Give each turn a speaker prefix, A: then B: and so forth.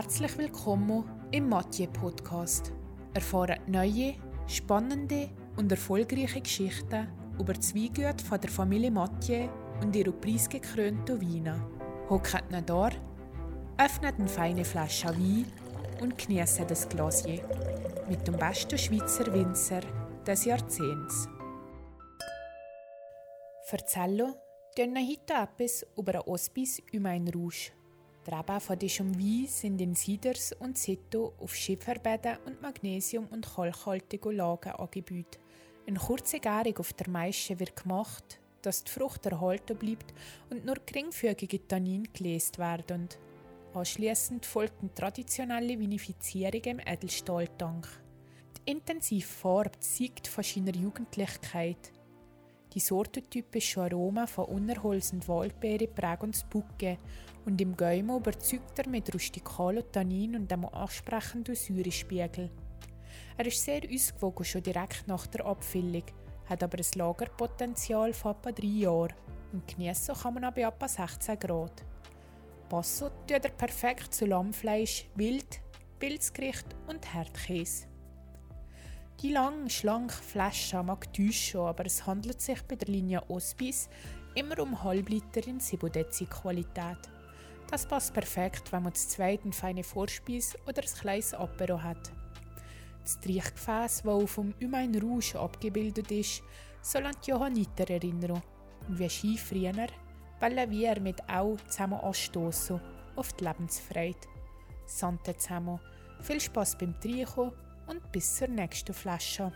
A: Herzlich willkommen im Mathieu Podcast. Erfahren neue, spannende und erfolgreiche Geschichten über die Weingüte von der Familie Mathieu und ihre preisgekrönten Weine. Hockt ihn da, öffnet eine feine Flasche Wein und genießt das Glasier mit dem besten Schweizer Winzer des Jahrzehnts. Erzählen heute etwas über ein Hospice Humain Rouge. Die Reben von diesem Wein sind in Siders und Sito auf Schieferbäden und Magnesium- und kalkhaltige Lagen angebaut. Eine kurze Gärung auf der Maische wird gemacht, dass die Frucht erhalten bleibt und nur geringfügige Tannin gelesen werden. Anschließend folgt eine traditionelle Vinifizierung im Edelstahltank. Die intensive Farbe zeigt von seiner Jugendlichkeit. Die sortentypische Aroma von Unerholz und Waldbeere prägen das Bucke und im Gäume überzeugt er mit rustikalen Tannin und einem ansprechenden Säurespiegel. Er ist sehr ausgewogen schon direkt nach der Abfüllung, hat aber ein Lagerpotenzial von etwa drei Jahren und genießen kann man bei etwa 16 Grad. Passo tut er perfekt zu Lammfleisch, Wild, Pilzgericht und Herdkäse. Die lange, schlanke Flasche mag täuschen, aber es handelt sich bei der Linie Ospis immer um Halbliter in Sibodezi-Qualität. Das passt perfekt, wenn man das zweite feine Vorspeis oder ein kleines Apero hat. Das Triechgefäß, das auf dem Humain Rouge abgebildet ist, soll an die Johanniter erinnern. Und wie Ski früher, wollen wir mit auch zusammen anstoßen auf die Lebensfreude. Sante zusammen, viel Spaß beim Trinken und bis zur nächsten Flasche.